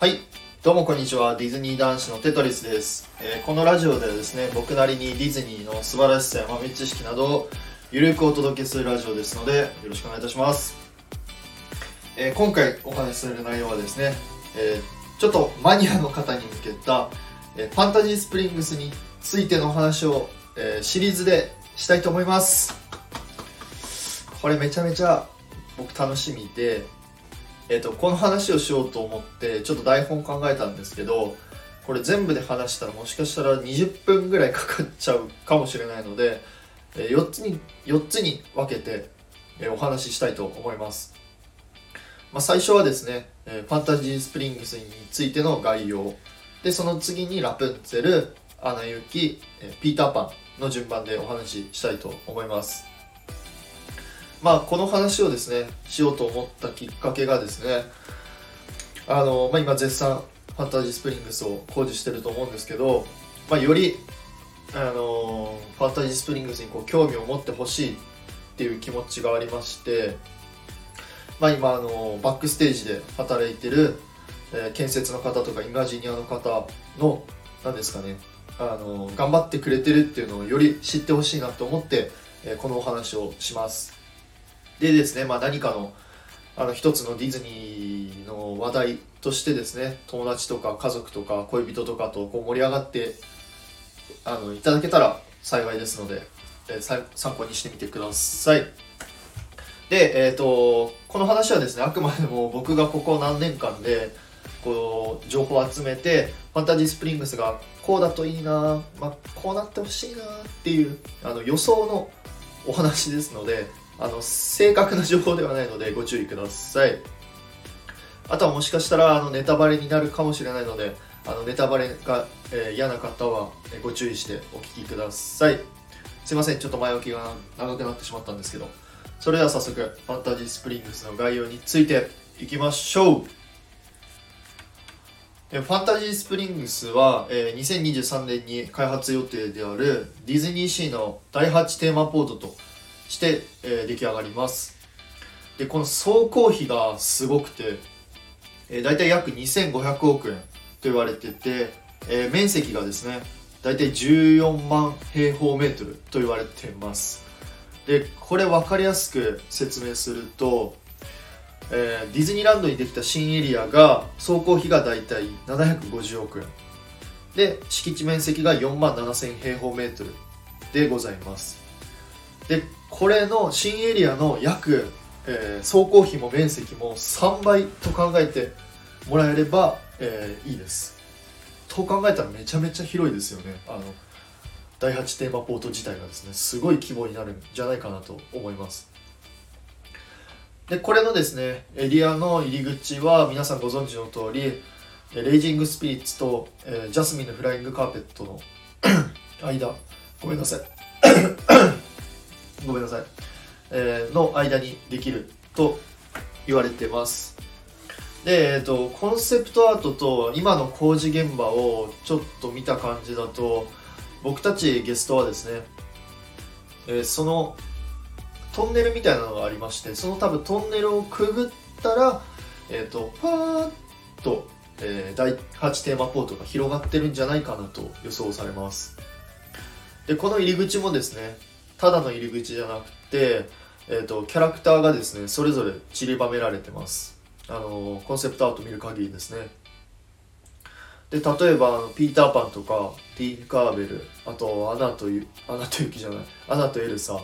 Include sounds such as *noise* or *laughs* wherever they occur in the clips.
はい。どうもこんにちは。ディズニー男子のテトリスです、えーこのラジオではですね僕なりにディズニーの素晴らしさや豆知識などをゆるくお届けするラジオですのでよろしくお願いいたします、えー今回お話しする内容はですね、えーちょっとマニアの方に向けた、えファンタジースプリングスについてのお話を、えシリーズでしたいと思います。これめちゃめちゃ僕楽しみでえー、とこの話をしようと思ってちょっと台本考えたんですけどこれ全部で話したらもしかしたら20分ぐらいかかっちゃうかもしれないので、え4つに4つに分けて、えお話ししたいと思います、まあ、最初はですね、えファンタジースプリングスについての概要。でその次にラプンツェルアナ雪、えピーターパンの順番でお話ししたいと思います。まあこの話をですねしようと思ったきっかけがですねあの、まあ、今絶賛ファンタジースプリングスを工事してると思うんですけど、まあ、よりあのファンタジースプリングスにこう興味を持ってほしいっていう気持ちがありまして、まあ、今あのバックステージで働いてる、えー建設の方とかイマジニアの方の何ですかねあの頑張ってくれてるっていうのをより知ってほしいなと思って、えーこのお話をします。でですね、まあ、何かのあの一つのディズニーの話題としてですね友達とか家族とか恋人とかとこう盛り上がってあのいただけたら幸いですので、えー参考にしてみてください。で、えー、とこの話はですねあくまでも僕がここ何年間でこう情報を集めてファンタジースプリングスがこうだといいな、まあ、こうなってほしいなっていうあの予想のお話ですのであの正確な情報ではないのでご注意ください。あとはもしかしたらあのネタバレになるかもしれないのであのネタバレが、えー嫌な方はご注意してお聞きください。すいません。ちょっと前置きが長くなってしまったんですけど。それでは早速ファンタジースプリングスの概要についていきましょう。ファンタジースプリングスは、えー2023年に開発予定であるディズニーシーの第8テーマポートとして、えー出来上がります。でこの総工費がすごくて、えー、大体約2500億円と言われてて、えー面積がですね大体14万平方メートルと言われてます。でこれ分かりやすく説明すると、えーディズニーランドにできた新エリアが総工費が大体750億円。で敷地面積が4万7000平方メートルでございます。でこれの新エリアの約、えー総工費も面積も3倍と考えてもらえれば、えーいいです。と考えたらめちゃめちゃ広いですよね。あの第8テーマポート自体がですねすごい規模になるんじゃないかなと思います。でこれのですねエリアの入り口は皆さんご存知の通りレイジングスピリッツと、えージャスミンのフライングカーペットの *clears throat* 間。ごめんなさい。ごめんなさい、えーの間にできると言われてます。で、えー、とコンセプトアートと今の工事現場をちょっと見た感じだと僕たちゲストはですね、えーそのトンネルみたいなのがありましてその多分トンネルをくぐったら、えー、とパーッと、えー第8テーマポートが広がってるんじゃないかなと予想されます。でこの入り口もですねただの入り口じゃなくて、えー、とキャラクターがですねそれぞれ散りばめられてます。あのコンセプトアート見る限りですね。で例えばピーターパンとかティンカーベルあとアナというアナと雪じゃないアナとエルサ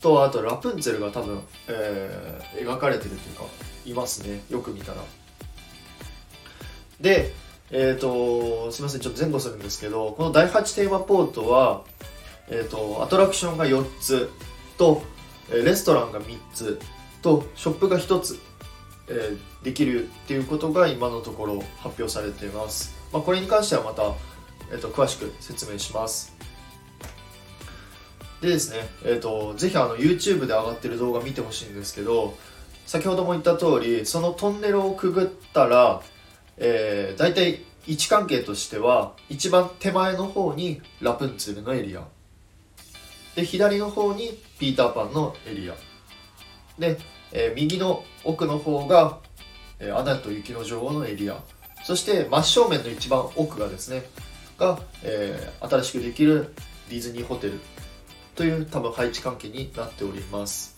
とあとラプンツェルが多分、えー描かれてるというかいますね。よく見たら。でえっ、とすいません。ちょっと前後するんですけどこの第8テーマポートはえー、とアトラクションが4つとレストランが3つとショップが1つ、えーできるっていうことが今のところ発表されています、まあ、これに関してはまた、えー、と詳しく説明します。でですね、えー、とぜひあの YouTube で上がってる動画見てほしいんですけど先ほども言った通りそのトンネルをくぐったら、えー、大体位置関係としては一番手前の方にラプンツェルのエリア。で左の方にピーターパンのエリア。で、えー右の奥の方が、えーアナと雪の女王のエリア。そして真正面の一番奥がですねが、えー、新しくできるディズニーホテル。という多分配置関係になっております。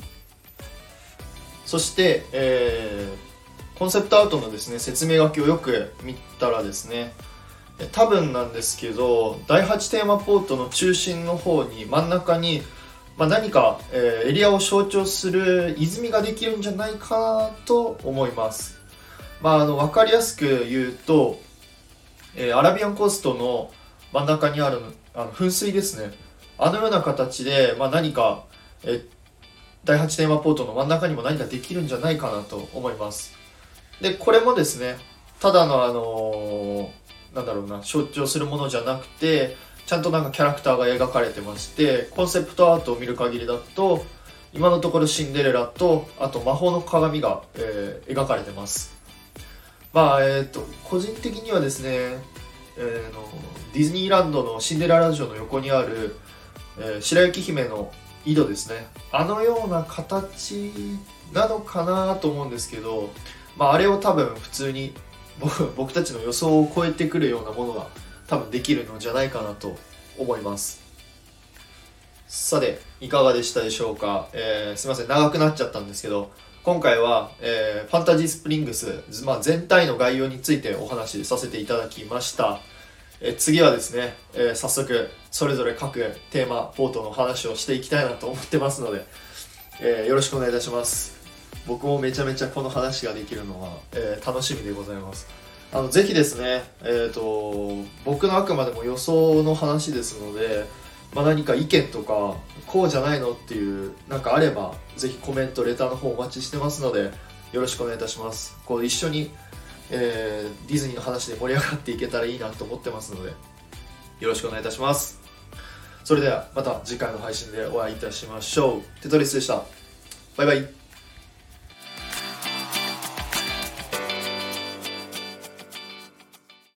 そして、えー、コンセプトアウトのですね説明書きをよく見たらですね多分なんですけど第8テーマポートの中心の方に真ん中に、まあ、何か、えー、エリアを象徴する泉ができるんじゃないかなと思います、まあ、あの分かりやすく言うと、えー、アラビアンコーストの真ん中にあるあの噴水ですね。あのような形で、まあ、何か、え第8テーマポートの真ん中にも何かできるんじゃないかなと思います。でこれもですねただのあのーなんだろうな象徴するものじゃなくてちゃんとなんかキャラクターが描かれてましてコンセプトアートを見る限りだと今のところシンデレラとあと魔法の鏡が、えー、描かれてます。まあえっ、ー、と個人的にはですね、えー、のディズニーランドのシンデレラ城の横にある、えー、白雪姫の井戸ですね。あのような形なのかなと思うんですけど、まあ、あれを多分普通に *laughs* 僕たちの予想を超えてくるようなものが多分できるのじゃないかなと思います。さていかがでしたでしょうか、えー、すいません。長くなっちゃったんですけど今回は、えー、ファンタジースプリングス、まあ、全体の概要についてお話しさせていただきました、え、次はですね、えー、早速それぞれ各テーマポートの話をしていきたいなと思ってますので、えー、よろしくお願いいたします。僕もめちゃめちゃこの話ができるのは、えー、楽しみでございます。あのぜひですね、えーと、僕のあくまでも予想の話ですので、まあ、何か意見とかこうじゃないのっていうなんかあればぜひコメントレターの方お待ちしてますのでよろしくお願いいたします。こう一緒に、えー、ディズニーの話で盛り上がっていけたらいいなと思ってますのでよろしくお願いいたします。それではまた次回の配信でお会いいたしましょう。テトリスでした。バイバイ。